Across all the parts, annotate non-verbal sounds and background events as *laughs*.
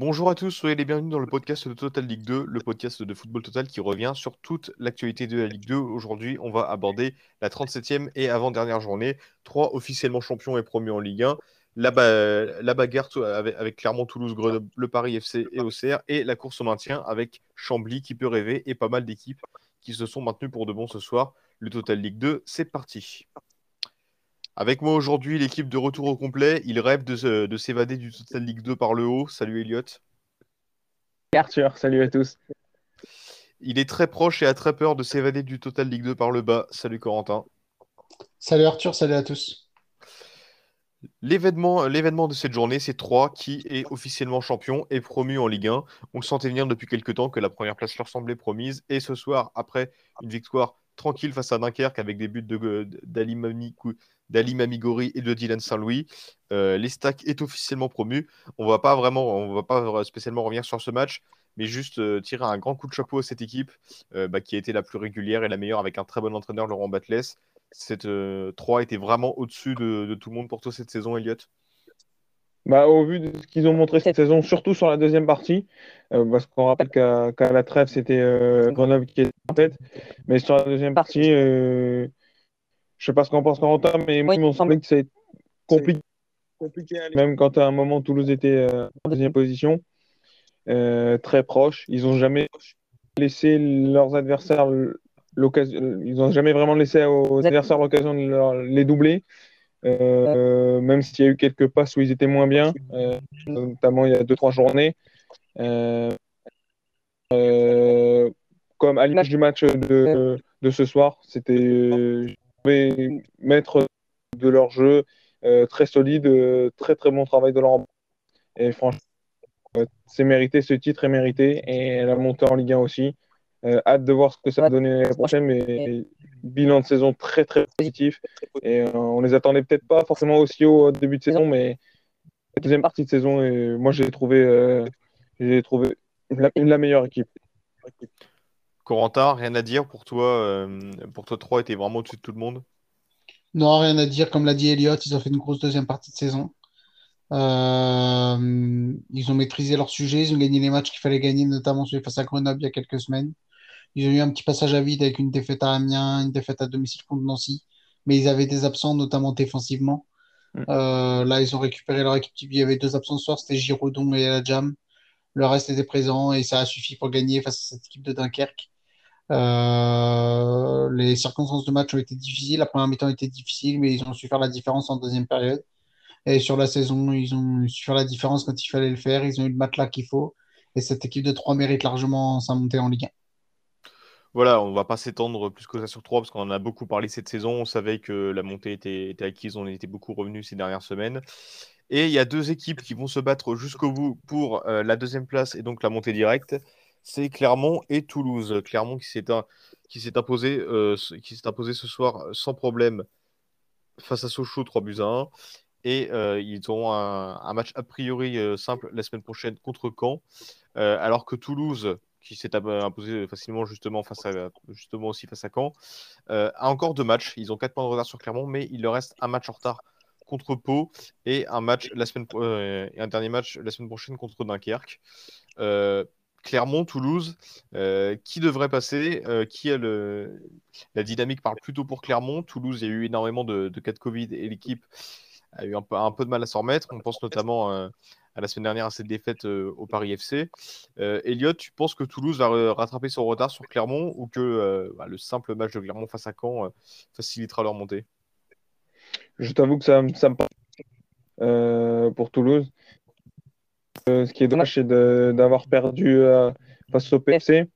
Bonjour à tous, soyez les bienvenus dans le podcast de Total Ligue 2, le podcast de football total qui revient sur toute l'actualité de la Ligue 2. Aujourd'hui, on va aborder la 37e et avant-dernière journée. Trois officiellement champions et promus en Ligue 1. La, bagarre avec, Clermont-Toulouse, Grenoble, le Paris FC et Auxerre. Et la course au maintien avec Chambly qui peut rêver et pas mal d'équipes qui se sont maintenues pour de bon ce soir. Le Total Ligue 2, c'est parti. Avec moi aujourd'hui, l'équipe de retour au complet. Il rêve de, s'évader du Total League 2 par le haut. Salut Elliot. Arthur, salut à tous. Il est très proche et a très peur de s'évader du Total League 2 par le bas. Salut Corentin. Salut Arthur, salut à tous. L'événement, l'événement de cette journée, c'est 3 qui est officiellement champion et promu en Ligue 1. On le sentait venir depuis quelques temps que la première place leur semblait promise. Et ce soir, après une victoire tranquille face à Dunkerque avec des buts de, d'Ali d'Ali Mamigori et de Dylan Saint-Louis. Euh, L'Estac est officiellement promu. On va pas vraiment, on va pas spécialement revenir sur ce match, mais juste euh, tirer un grand coup de chapeau à cette équipe euh, bah, qui a été la plus régulière et la meilleure avec un très bon entraîneur, Laurent Batles. Cette 3 était vraiment au-dessus de, tout le monde pour toi cette saison, Elliot bah, au vu de ce qu'ils ont montré cette saison, surtout sur la deuxième partie, parce qu'on rappelle qu'à la trêve, c'était Grenoble qui était en tête, mais sur la deuxième partie, je sais pas ce qu'en pense Corentin, mais moi, il m'a semblé que c'est compliqué. Même quand à un moment Toulouse était euh, en deuxième position, euh, très proche. Ils n'ont jamais laissé leurs adversaires l'occasion. Ils n'ont jamais vraiment laissé aux adversaires l'occasion de les doubler. Euh, même s'il y a eu quelques passes où ils étaient moins bien, notamment il y a deux trois journées. comme à l'image du match de, de ce soir, c'était mettre de leur jeu euh, très solide, euh, très très bon travail de leur Et franchement, euh, c'est mérité, ce titre est mérité et la montée en Ligue 1 aussi. hâte de voir ce que ça va donner l'année prochaine, mais bilan de saison très très positif. Et on les attendait peut-être pas forcément aussi au début de saison, mais la deuxième partie de saison, et moi j'ai trouvé, j'ai trouvé la, meilleure équipe. Corentin, rien à dire pour toi euh, Pour toi, 3 était vraiment au-dessus de tout le monde? Non, rien à dire. Comme l'a dit Elliott, ils ont fait une grosse deuxième partie de saison. Euh, ils ont maîtrisé leur sujet, ils ont gagné les matchs qu'il fallait gagner, notamment celui face à Grenoble il y a quelques semaines. Ils ont eu un petit passage à vide avec une défaite à Amiens, une défaite à domicile contre Nancy, mais ils avaient des absents, notamment défensivement. Mm. Euh, là, ils ont récupéré leur équipe. Il y avait deux absents ce soir, c'était Giroudon et la Jam. Le reste était présent et ça a suffi pour gagner face à cette équipe de Dunkerque. Euh, les circonstances de match ont été difficiles. La première mi-temps était difficile, mais ils ont su faire la différence en deuxième période. Et sur la saison, ils ont su faire la différence quand il fallait le faire. Ils ont eu le matelas qu'il faut. Et cette équipe de 3 mérite largement sa montée en Ligue 1. Voilà, on va pas s'étendre plus que ça sur 3 parce qu'on en a beaucoup parlé cette saison. On savait que la montée était, acquise, on était beaucoup revenus ces dernières semaines. Et il y a deux équipes qui vont se battre jusqu'au bout pour euh, la deuxième place et donc la montée directe c'est Clermont et Toulouse. Clermont qui s'est imposé, euh, imposé ce soir sans problème face à Sochaux 3 buts à 1. Et euh, ils auront un, match a priori euh, simple la semaine prochaine contre Caen. alors que Toulouse, qui s'est imposé facilement justement, aussi face à Caen, a encore deux matchs. Ils ont 4 points de retard sur Clermont, mais il leur reste un match en retard contre Pau et un dernier match la semaine prochaine contre Dunkerque. Clermont, Toulouse, euh, qui devrait passer euh, Qui a. La dynamique parle plutôt pour Clermont. Toulouse, il y a eu énormément de, cas de Covid et l'équipe a eu un peu, un peu, de mal à s'en remettre. On pense notamment euh, à la semaine dernière à cette défaite au Paris FC. Elliot, tu penses que Toulouse va rattraper son retard sur Clermont ou que bah, le simple match de Clermont face à Caen facilitera leur montée? Je t'avoue que ça, ça me parle pour Toulouse. Euh, ce qui est dommage, c'est d'avoir perdu euh, face au PC,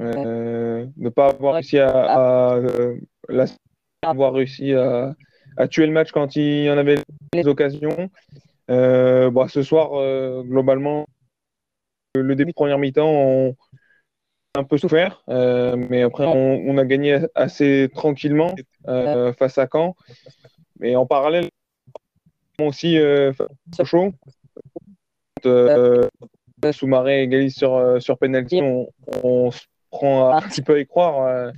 euh, de ne pas avoir réussi à, avoir réussi à, tuer le match quand il y en avait les occasions. Bon, ce soir, globalement, le début de première mi-temps, on a un peu souffert, mais après, on, a gagné assez tranquillement face à Caen. Mais en parallèle, aussi face chaud euh, Soumaré égalise sur, euh, sur penalty, on, se prend un petit peu à y croire. Euh,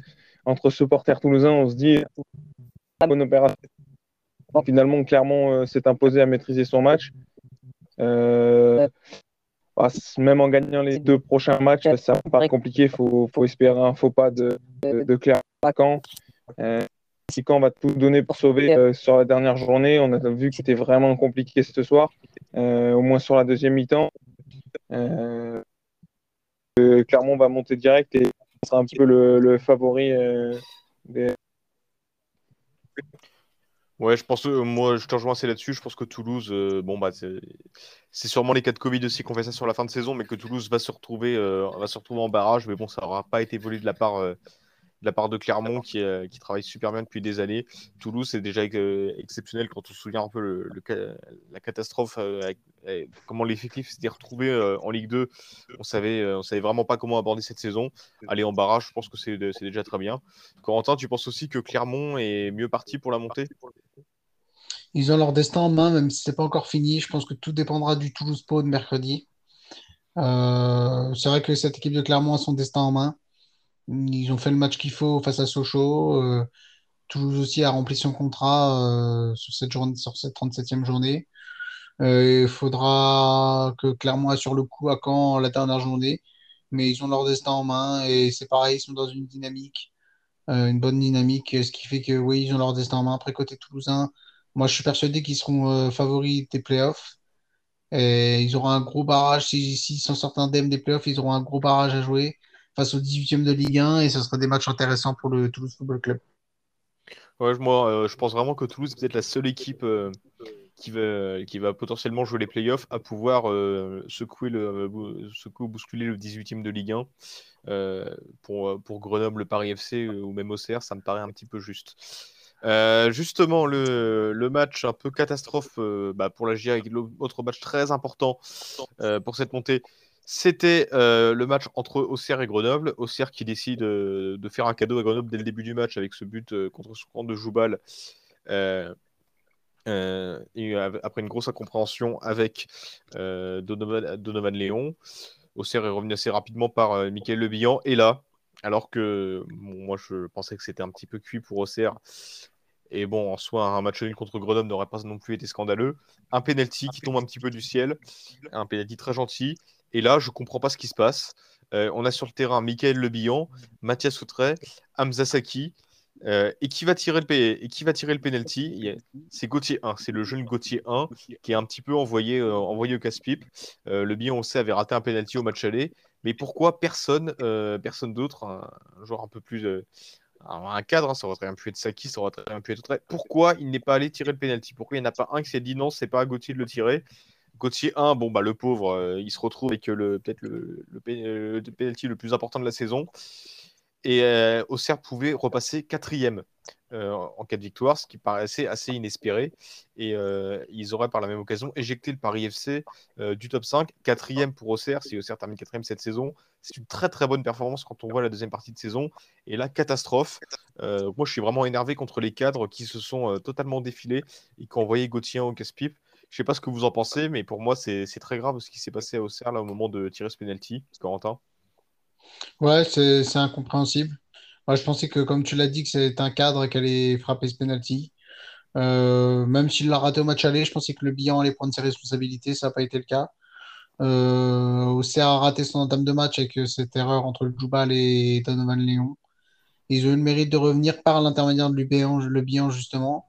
entre supporters toulousains, on se dit bonne opération. Finalement, Clermont s'est imposé à maîtriser son match. Euh, bah, même en gagnant les deux prochains matchs, ça paraît compliqué. Il faut, faut, espérer un faux pas de, de, de Clermont. Euh, si Caen va tout donner pour sauver euh, sur la dernière journée, on a vu que c'était vraiment compliqué ce soir, euh, au moins sur la deuxième mi-temps. Euh, Clermont va monter direct et sera un petit peu le, le favori des, Ouais, je pense, euh, moi, je te rejoins assez là-dessus. Je pense que Toulouse, euh, bon, bah, c'est sûrement les cas de Covid aussi qu'on fait ça sur la fin de saison, mais que Toulouse va se retrouver, euh, va se retrouver en barrage. Mais bon, ça n'aura pas été volé de la part, de la part de Clermont qui, qui, travaille super bien depuis des années. Toulouse, c'est déjà exceptionnel quand on se souvient un peu le, la catastrophe, avec, comment l'effectif s'était retrouvé en Ligue 2. On savait, on savait vraiment pas comment aborder cette saison. Aller en barrage, je pense que c'est déjà très bien. Corentin, tu penses aussi que Clermont est mieux parti pour la montée? Ils ont leur destin en main, même si c'est pas encore fini. Je pense que tout dépendra du Toulouse Po de mercredi. Euh, c'est vrai que cette équipe de Clermont a son destin en main. Ils ont fait le match qu'il faut face à Sochaux. Euh, Toulouse aussi a rempli son contrat euh, sur cette journée, sur cette 37e journée. il faudra que Clermont assure le coup à Caen la dernière journée. Mais ils ont leur destin en main et c'est pareil, ils sont dans une dynamique, une bonne dynamique, ce qui fait que oui, ils ont leur destin en main. Après, côté toulousain, moi, je suis persuadé qu'ils seront euh, favoris des playoffs. Et ils auront un gros barrage. S'ils si, s'en sortent indemnes des playoffs, ils auront un gros barrage à jouer face au 18e de Ligue 1 et ce sera des matchs intéressants pour le Toulouse Football Club. Ouais, moi, euh, je pense vraiment que Toulouse est peut-être la seule équipe euh, qui, va, potentiellement jouer les playoffs à pouvoir secouer, le, secouer, bousculer le 18e de Ligue 1 pour, pour Grenoble, le Paris FC ou même Auxerre. Ça me paraît un petit peu juste. Euh, justement, le, match un peu catastrophe euh, bah, pour la GIA, l'autre match très important euh, pour cette montée, c'était le match entre Auxerre et Grenoble. Auxerre qui décide de faire un cadeau à Grenoble dès le début du match avec ce but contre son camp de Joubal. après une grosse incompréhension avec Donovan, Donovan, Léon. Auxerre est revenu assez rapidement par Michael Lebihan. Et là, alors que moi je pensais que c'était un petit peu cuit pour Auxerre, et bon, en soi, un match nul contre Grenoble n'aurait pas non plus été scandaleux. Un penalty qui tombe un petit peu du ciel, un penalty très gentil. Et là, je comprends pas ce qui se passe. Euh, on a sur le terrain Michael Lebihan, Mathias Soutret, Hamza Saki. Euh, et qui va tirer le, penalty? C'est Gauthier 1, c'est le jeune Gauthier 1 qui est un petit peu envoyé, euh, au casse-pipe. le Billon, on sait, avait raté un penalty au match aller. Mais pourquoi personne, personne d'autre, un, un, un peu plus, un cadre, hein, ça aurait très bien pu être Saki, ça aurait très bien pu être. Pourquoi il n'est pas allé tirer le penalty? Pourquoi il n'y en a pas un qui s'est dit non, c'est pas à Gauthier de le tirer? Gauthier 1, bon bah le pauvre, euh, il se retrouve avec le peut-être le, le, le, penalty le plus important de la saison. Et euh, Auxerre pouvait repasser quatrième euh, en cas de victoire, ce qui paraissait assez inespéré. Et euh, ils auraient par la même occasion éjecté le Paris FC euh, du top 5. Quatrième pour Auxerre, si Auxerre termine quatrième cette saison. C'est une très très bonne performance quand on voit la deuxième partie de saison. Et là, catastrophe. moi, je suis vraiment énervé contre les cadres qui se sont totalement défilés et qui ont envoyé Gauthier au casse-pipe. Je sais pas ce que vous en pensez, mais pour moi, c'est très grave ce qui s'est passé à Auxerre là, au moment de tirer ce penalty, Corentin. Ouais, c'est incompréhensible. Moi, je pensais que, comme tu l'as dit, que c'était un cadre qui allait frapper ce penalty. Euh, même s'il l'a raté au match aller, je pensais que le bilan allait prendre ses responsabilités. Ça n'a pas été le cas. Euh, Auxerre a raté son entame de match avec euh, cette erreur entre le Joubal et Donovan Léon. Ils ont eu le mérite de revenir par l'intermédiaire de le bilan, justement,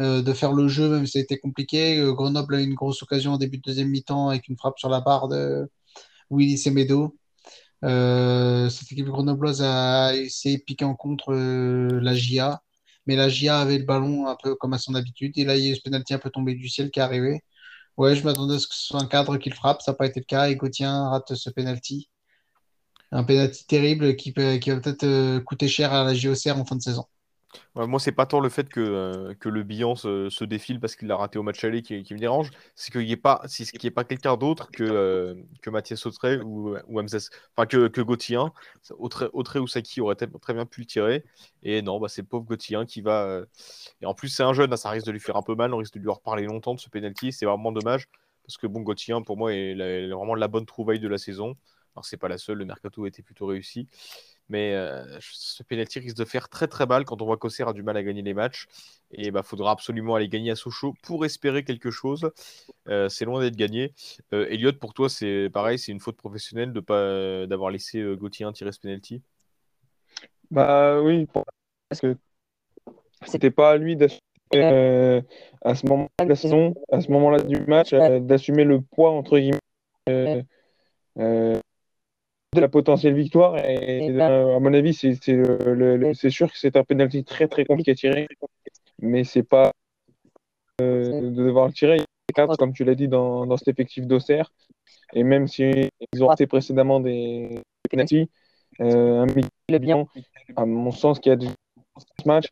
euh, de faire le jeu, même si ça a été compliqué. Grenoble a eu une grosse occasion en début de deuxième mi-temps avec une frappe sur la barre de Willy Semedo. Euh, cette équipe grenobloise a essayé de piquer en contre euh, la GIA, mais la GIA avait le ballon un peu comme à son habitude. Et là, il y a eu ce penalty un peu tombé du ciel qui est arrivé. Ouais, je m'attendais à ce que ce soit un cadre qui le frappe, ça n'a pas été le cas. Et Gauthier rate ce penalty. Un penalty terrible qui, qui va peut-être euh, coûter cher à la JOCR en fin de saison moi, c'est pas tant le fait que, euh, que le bilan se, défile parce qu'il a raté au match aller qui, me dérange, c'est qu'il n'y ait pas, c'est qu'il ait pas quelqu'un d'autre que, euh, que Mathias Autré ou, ou enfin que, que Gauthier. Autré, ou Saki aurait très bien pu le tirer. Et non, bah, c'est le pauvre Gauthier qui va. Euh, et en plus, c'est un jeune, hein, ça risque de lui faire un peu mal, on risque de lui reparler longtemps de ce penalty. C'est vraiment dommage parce que bon, Gauthier, pour moi, est, est vraiment la bonne trouvaille de la saison. Alors, c'est pas la seule, le mercato a été plutôt réussi. Mais euh, ce penalty risque de faire très très mal quand on voit qu'Auxerre a du mal à gagner les matchs. Et il bah, faudra absolument aller gagner à Sochaux pour espérer quelque chose. Euh, c'est loin d'être gagné. Euh, Elliot, pour toi, c'est pareil, c'est une faute professionnelle de pas d'avoir laissé Gauthier tirer ce penalty? Bah oui, parce que c'était pas à lui d'assumer à ce moment-là de la saison, à ce moment-là du match, d'assumer le poids entre guillemets de la potentielle victoire. Et, euh, à mon avis, c'est sûr que c'est un penalty très très compliqué à tirer, mais c'est pas euh, de devoir le tirer. Il y a comme tu l'as dit, dans, dans cet effectif d'Auxerre. Et même s'ils ils ont raté précédemment des penalties, euh, un bien, à mon sens, qui a du ce match,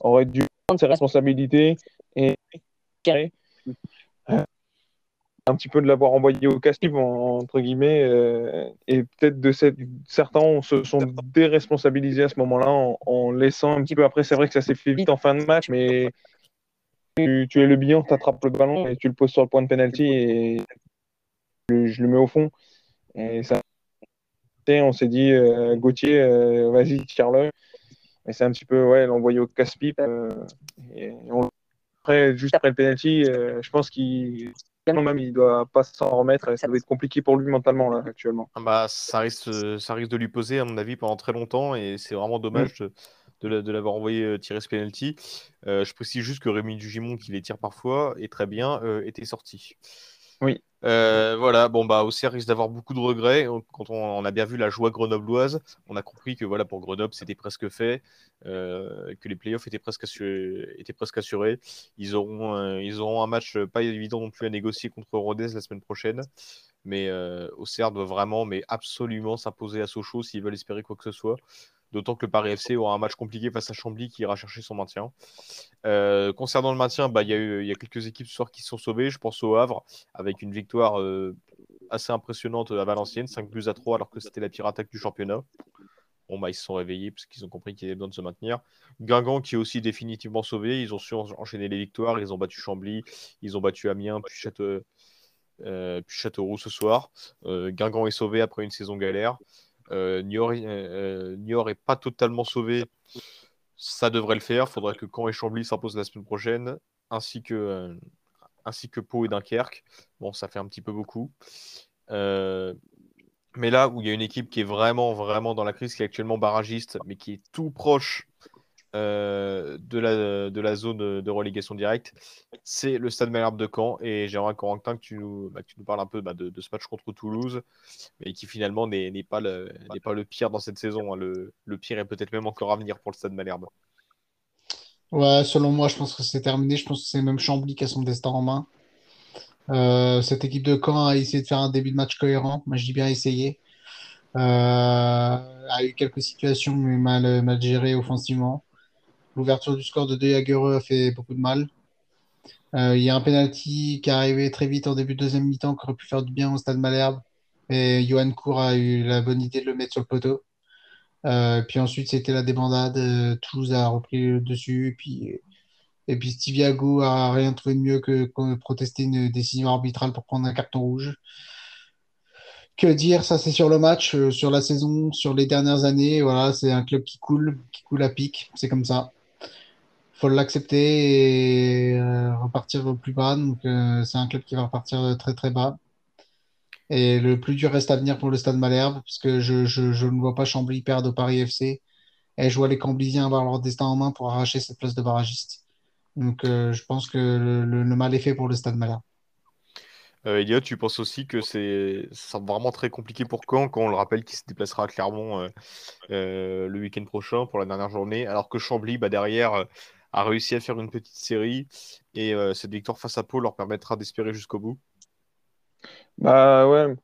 aurait dû prendre ses responsabilités et tirer un petit peu de l'avoir envoyé au casse entre guillemets, euh, et peut-être de cette, certains se sont déresponsabilisés à ce moment-là en, laissant un petit peu. Après, c'est vrai que ça s'est fait vite en fin de match, mais tu, es le bilan, tu attrapes le ballon et tu le poses sur le point de penalty et je, le mets au fond. Et ça, on s'est dit, euh, Gauthier, euh, vas-y, tire-le. Et c'est un petit peu, ouais, l'envoyer au casse-pipe. et après, juste après le penalty, je pense qu'il même, il doit pas s'en remettre. Ça doit être compliqué pour lui mentalement là actuellement. Ah bah, ça risque, ça risque de lui poser à mon avis pendant très longtemps et c'est vraiment dommage mm. de, l'avoir envoyé euh, tirer ce penalty. Euh, je précise juste que Rémi Dugimon, qui les tire parfois et très bien, euh, était sorti. Oui. Euh, voilà, bon bah Auxerre risque d'avoir beaucoup de regrets. Quand on, a bien vu la joie grenobloise, on a compris que voilà pour Grenoble c'était presque fait, euh, que les playoffs étaient presque assurés. Étaient presque assurés. Ils auront euh, ils auront un match pas évident non plus à négocier contre Rodez la semaine prochaine. Mais Auxerre doit vraiment, mais absolument s'imposer à Sochaux s'ils veulent espérer quoi que ce soit. D'autant que le Paris FC aura un match compliqué face à Chambly qui ira chercher son maintien. Euh, concernant le maintien, bah, il y, y, a quelques équipes ce soir qui se sont sauvées. Je pense au Havre avec une victoire euh, assez impressionnante à Valenciennes, 5 buts à 3 alors que c'était la pire attaque du championnat. Bon, bah, ils se sont réveillés parce qu'ils ont compris qu'il y avait besoin de se maintenir. Guingamp qui est aussi définitivement sauvé. Ils ont su enchaîner les victoires. Ils ont battu Chambly, ils ont battu Amiens, puis, euh, puis Châteauroux ce soir. Guingamp est sauvé après une saison galère. Euh, Niort, euh, Niort est pas totalement sauvé. Ça devrait le faire. Il faudrait que Caen et Chambly s'imposent la semaine prochaine, ainsi que, euh, ainsi que Pau et Dunkerque. Bon, ça fait un petit peu beaucoup. mais là où il y a une équipe qui est vraiment, vraiment dans la crise, qui est actuellement barragiste, mais qui est tout proche euh, de, la, de la zone de relégation directe, c'est le Stade Malherbe de Caen. Et j'aimerais, Corentin, que tu nous, bah, parles un peu bah, de, ce match contre Toulouse, mais qui finalement n'est pas, le, pire dans cette saison. Hein. Le, pire est peut-être même encore à venir pour le Stade Malherbe. Ouais, selon moi, je pense que c'est terminé. Je pense que c'est même Chambly qui a son destin en main. Euh, cette équipe de Caen a essayé de faire un début de match cohérent. Moi, je dis bien essayé. Euh, a eu quelques situations, mais mal gérées offensivement. L'ouverture du score de De Jagereux a fait beaucoup de mal. Euh, il y a un penalty qui est arrivé très vite en début de deuxième mi-temps qui aurait pu faire du bien au stade Malherbe. Et Johan Cour a eu la bonne idée de le mettre sur le poteau. Euh, puis ensuite, c'était la débandade. Euh, Toulouse a repris le dessus. Puis, et puis Stiviago a rien trouvé de mieux que, que protester une décision arbitrale pour prendre un carton rouge. Que dire, ça c'est sur le match, sur la saison, sur les dernières années. Voilà, c'est un club qui coule, qui coule à pic. C'est comme ça faut l'accepter et euh, repartir au plus bas. Donc, euh, c'est un club qui va repartir très très bas. Et le plus dur reste à venir pour le Stade Malherbe, parce que je, je, ne vois pas Chambly perdre au Paris FC. Et je vois les Camblisiens avoir leur destin en main pour arracher cette place de barragiste. Donc, euh, je pense que le, mal est fait pour le Stade Malherbe. Euh, tu penses aussi que c'est vraiment très compliqué pour Caen quand on le rappelle qu'il se déplacera à Clermont le week-end prochain pour la dernière journée, alors que Chambly, bah, derrière, a réussi à faire une petite série et euh, cette victoire face à Pau leur permettra d'espérer jusqu'au bout. Bah ouais,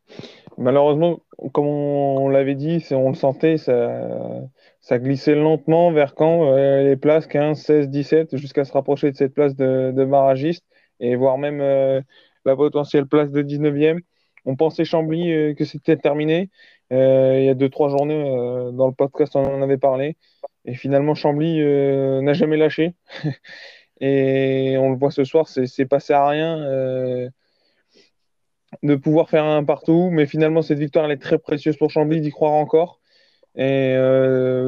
malheureusement, comme on, l'avait dit, on le sentait, ça, glissait lentement vers quand euh, les places 15, 16, 17, jusqu'à se rapprocher de cette place de, de barragiste et voire même euh, la potentielle place de 19e. On pensait Chambly que c'était terminé. il y a deux, trois journées, dans le podcast, on en avait parlé. Et finalement, Chambly euh, n'a jamais lâché. *laughs* et on le voit ce soir, c'est passé à rien euh, de pouvoir faire un partout. Mais finalement, cette victoire, elle est très précieuse pour Chambly, d'y croire encore. et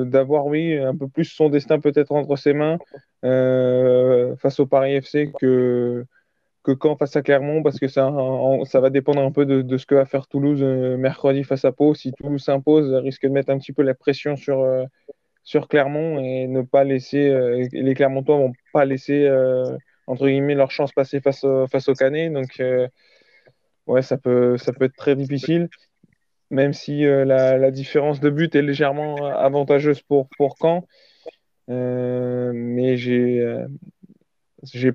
d'avoir, oui, un peu plus son destin peut-être entre ses mains face au Paris FC que, que quand face à Clermont, parce que ça, ça va dépendre un peu de, ce que va faire Toulouse mercredi face à Pau. Si Toulouse s'impose, risque de mettre un petit peu la pression sur, sur Clermont et ne pas laisser, les Clermontois vont pas laisser entre guillemets leur chance passer face au, face Canet. Donc, ouais, ça peut, ça peut être très difficile même si euh, la, différence de but est légèrement avantageuse pour, pour Caen. Euh, mais j'ai euh,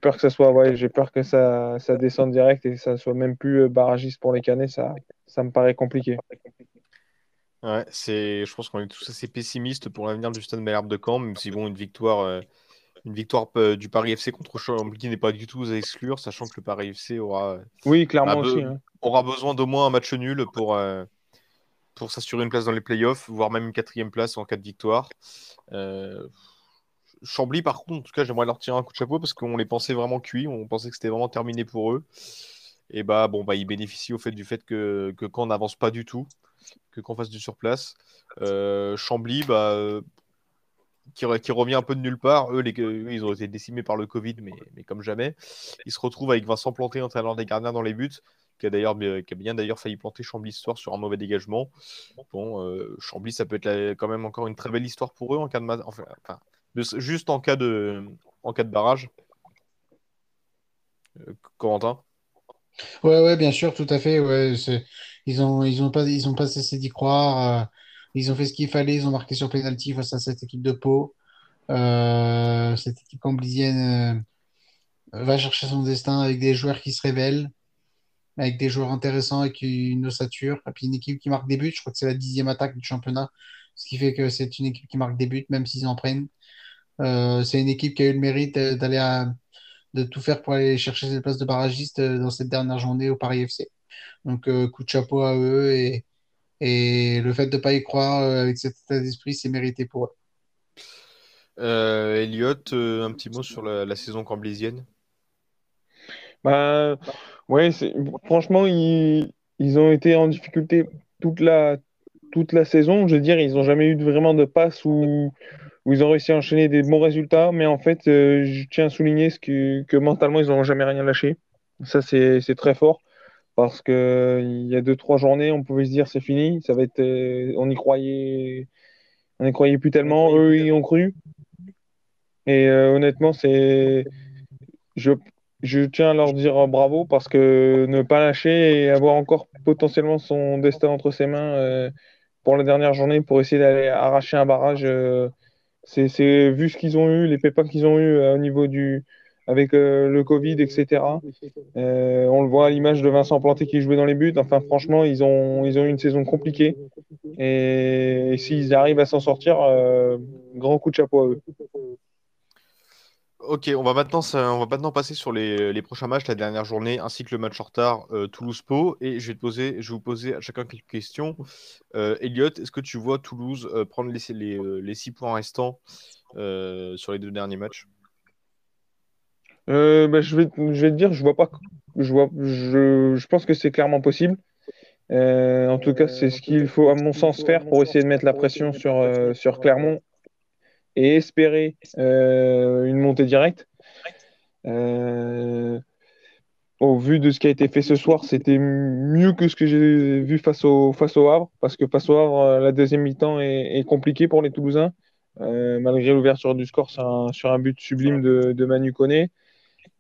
peur que ça soit ouais, j'ai peur que ça, ça descende direct et que ça soit même plus barragiste pour les Canets, ça me paraît compliqué. Ouais, c'est, je pense qu'on est tous assez pessimistes pour l'avenir du Stade Malherbe de Caen, même si bon, une victoire, une victoire du Paris FC contre Chambly n'est pas du tout à exclure, sachant que le Paris FC aura, oui, clairement aussi, hein. aura besoin d'au moins un match nul pour, pour s'assurer une place dans les playoffs, voire même une quatrième place en cas de victoire. Euh, Chambly, par contre, en tout cas, j'aimerais leur tirer un coup de chapeau parce qu'on les pensait vraiment cuits, on pensait que c'était vraiment terminé pour eux. Et bah, bon, bah, ils bénéficient au fait du fait que, que on n'avance pas du tout, que qu'on fasse du surplace. Euh, Chambly, bah, qui, revient un peu de nulle part. Eux, ils ont été décimés par le Covid, mais, comme jamais. Ils se retrouvent avec Vincent Planté, entraîneur des gardiens, dans les buts qui a d'ailleurs bien d'ailleurs failli planter Chambly ce soir sur un mauvais dégagement. Bon, euh, Chambly, ça peut être quand même encore une très belle histoire pour eux en cas de juste en cas de en cas de barrage. Euh, Corentin? Ouais, ouais, bien sûr, tout à fait. Ouais, ils ont ils ont pas ils ont pas cessé d'y croire. Euh, ils ont fait ce qu'il fallait. Ils ont marqué sur penalty face à cette équipe de Pau. cette équipe camblisienne va chercher son destin avec des joueurs qui se révèlent avec des joueurs intéressants, avec une ossature, et puis une équipe qui marque des buts. Je crois que c'est la dixième attaque du championnat, ce qui fait que c'est une équipe qui marque des buts, même s'ils en prennent. Euh, c'est une équipe qui a eu le mérite d'aller de tout faire pour aller chercher cette place de barragiste euh, dans cette dernière journée au Paris FC. Donc, euh, coup de chapeau à eux et, et le fait de ne pas y croire avec cet état d'esprit, c'est mérité pour eux. Elliot, un petit mot sur la, la saison camblésienne? Bah, ouais, franchement, ils, ils ont été en difficulté toute la, toute la saison. Je veux dire, ils n'ont jamais eu vraiment de passe où, où ils ont réussi à enchaîner des bons résultats. Mais en fait, euh, je tiens à souligner ce que, que mentalement, ils n'ont jamais rien lâché. Ça, c'est très fort. Parce qu'il y a deux, trois journées, on pouvait se dire c'est fini. Ça va être, euh, on y croyait, on y croyait plus tellement. Eux, ils ont cru. Et euh, honnêtement, c'est, je, je tiens à leur dire bravo parce que ne pas lâcher et avoir encore potentiellement son destin entre ses mains euh, pour la dernière journée pour essayer d'aller arracher un barrage, euh, c'est vu ce qu'ils ont eu, les pépins qu'ils ont eu euh, au niveau du avec le Covid, etc. on le voit à l'image de Vincent Planté qui jouait dans les buts. Enfin, franchement, ils ont, eu une saison compliquée. Et, s'ils arrivent à s'en sortir, grand coup de chapeau à eux. Ok, on va maintenant, passer sur les, prochains matchs, la dernière journée, ainsi que le match en retard euh, Toulouse-Pau. Et je vais, te poser, je vais vous poser à chacun quelques questions. Euh, Elliot, est-ce que tu vois Toulouse euh, prendre les, les, six points restants sur les deux derniers matchs? Bah, je, vais, je vais te dire, je vois pas. Je, vois, je, je pense que c'est clairement possible. en tout cas, c'est ce qu'il faut, à mon sens, faire pour essayer de mettre la pression sur, sur Clermont et espérer euh, une montée directe. Euh, au vu de ce qui a été fait ce soir, c'était mieux que ce que j'ai vu face au, face au Havre, parce que face au Havre, euh, la deuxième mi-temps est, est compliquée pour les Toulousains, malgré l'ouverture du score sur un, sur un, but sublime de, de Manu Koné.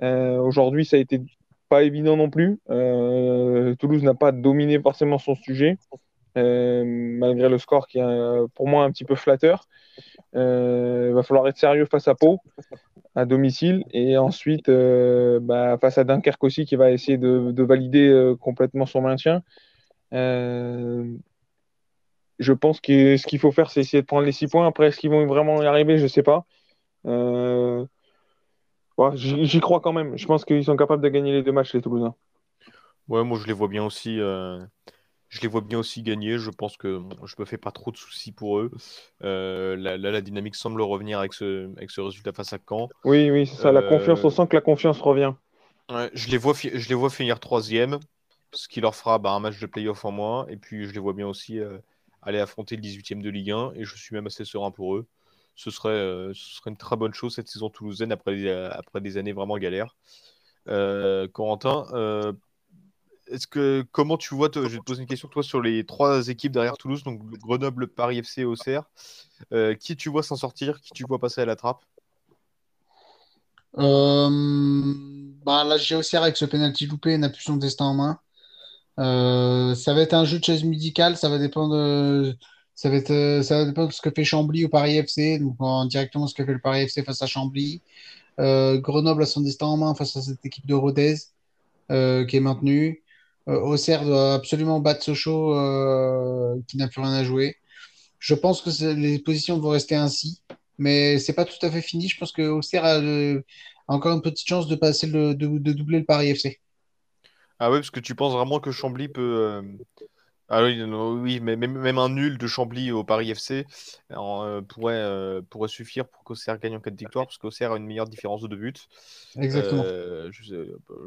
Aujourd'hui, ça a été pas évident non plus. Toulouse n'a pas dominé forcément son sujet, malgré le score qui est pour moi un petit peu flatteur. Euh, il va falloir être sérieux face à Pau, à domicile, et ensuite euh, bah, face à Dunkerque aussi, qui va essayer de, valider euh, complètement son maintien. je pense que ce qu'il faut faire, c'est essayer de prendre les six points. Après, est-ce qu'ils vont vraiment y arriver? Je ne sais pas. J'y crois quand même. Je pense qu'ils sont capables de gagner les deux matchs, les Toulousains. Ouais, moi je les vois bien aussi je les vois bien aussi gagner. Je pense que je me fais pas trop de soucis pour eux. Euh, là, la dynamique semble revenir avec ce, avec ce résultat face à Caen. Oui, oui, c'est ça. La confiance, on sent que la confiance revient. je, les vois je les vois finir troisième, ce qui leur fera bah, un match de playoff en moins. Et puis, je les vois bien aussi euh, aller affronter le 18e de Ligue 1 et je suis même assez serein pour eux. Ce serait, ce serait une très bonne chose cette saison toulousaine après, après des années vraiment galères. Corentin, est-ce que comment tu vois, je vais te poser une question toi sur les trois équipes derrière Toulouse, donc Grenoble, Paris FC et Auxerre. Euh, qui tu vois s'en sortir, qui tu vois passer à la trappe? Euh, bah, Là, j'ai Auxerre avec ce penalty loupé, n'a plus son destin en main. Euh, ça va être un jeu de chaise musicale, ça va dépendre. De, ça va être, ça va dépendre de ce que fait Chambly au Paris FC, donc directement ce que fait le Paris FC face à Chambly. Grenoble a son destin en main face à cette équipe de Rodez qui est maintenue. Euh, Auxerre doit absolument battre Sochaux euh, qui n'a plus rien à jouer. Je pense que les positions vont rester ainsi, mais c'est pas tout à fait fini. Je pense que Auxerre a, encore une petite chance de passer le, de, doubler le Paris FC. Ah oui, parce que tu penses vraiment que Chambly peut, euh, ah oui, oui mais même, un nul de Chambly au Paris FC euh, pourrait, euh, pourrait suffire pour qu'Auxerre gagne en cas de victoire, parce qu'Auxerre a une meilleure différence de deux buts. Exactement. Euh,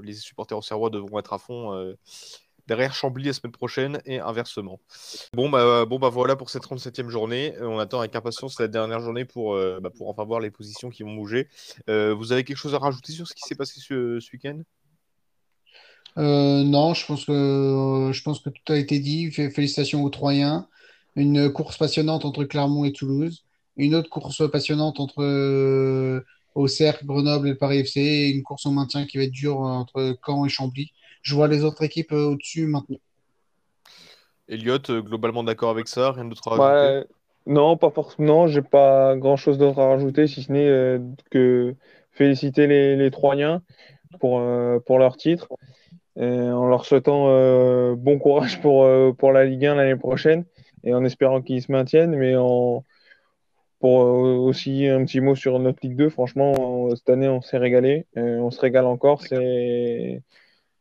les supporters auxerrois devront être à fond derrière Chambly la semaine prochaine et inversement. Bon, bah, bon, bah voilà pour cette 37e journée. On attend avec impatience la dernière journée pour, bah, pour enfin voir les positions qui vont bouger. vous avez quelque chose à rajouter sur ce qui s'est passé ce, ce week-end? Non, je pense que, je pense que tout a été dit. Félicitations aux Troyens. Une course passionnante entre Clermont et Toulouse. Une autre course passionnante entre euh, Auxerre, Grenoble et le Paris FC. Et une course au maintien qui va être dure entre Caen et Chambly. Je vois les autres équipes euh, au-dessus maintenant. Elliot, globalement d'accord avec ça, rien d'autre à rajouter? Non, pas forcément. J'ai pas grand-chose d'autre à rajouter, si ce n'est que féliciter les, les Troyens pour, pour leur titre en leur souhaitant euh, bon courage pour, euh, pour la Ligue 1 l'année prochaine et en espérant qu'ils se maintiennent. Mais en, pour euh, aussi un petit mot sur notre Ligue 2, franchement, cette année, on s'est régalé. on se régale encore. C'est...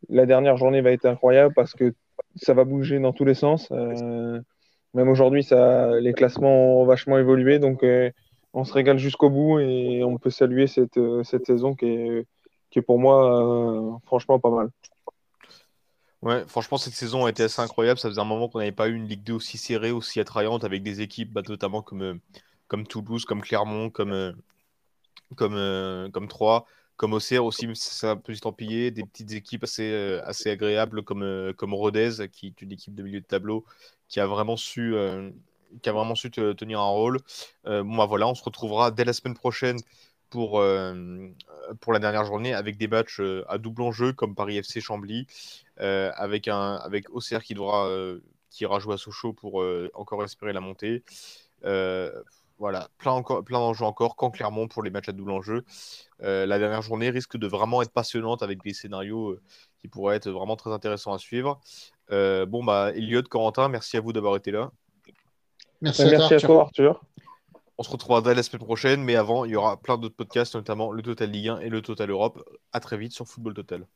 La dernière journée va être incroyable parce que ça va bouger dans tous les sens. même aujourd'hui, ça, les classements ont vachement évolué. Donc, on se régale jusqu'au bout et on peut saluer cette, cette saison qui est, qui est pour moi, franchement, pas mal. Ouais, franchement, cette saison a été assez incroyable. Ça faisait un moment qu'on n'avait pas eu une Ligue 2 aussi serrée, aussi attrayante, avec des équipes, bah, notamment comme, euh, comme Toulouse, comme Clermont, comme, euh, comme, euh, comme Troyes, comme Auxerre aussi, c'est un peu. Des petites équipes assez, assez agréables comme, comme Rodez, qui est une équipe de milieu de tableau, qui a vraiment su, qui a vraiment su tenir un rôle. bon, bah voilà, on se retrouvera dès la semaine prochaine pour, euh, pour la dernière journée avec des matchs euh, à double enjeu comme Paris FC Chambly, euh, avec, un, avec Auxerre qui, devra, qui ira jouer à Sochaux pour encore espérer la montée. voilà, plein, encore, plein d'enjeux encore, quand Clermont pour les matchs à double enjeu. la dernière journée risque de vraiment être passionnante avec des scénarios qui pourraient être vraiment très intéressants à suivre. bon, bah, Elliot, Corentin, merci à vous d'avoir été là. Merci, à, toi, Arthur. On se retrouvera dès la semaine prochaine, mais avant, il y aura plein d'autres podcasts, notamment le Total Ligue 1 et le Total Europe. À très vite sur Football Total.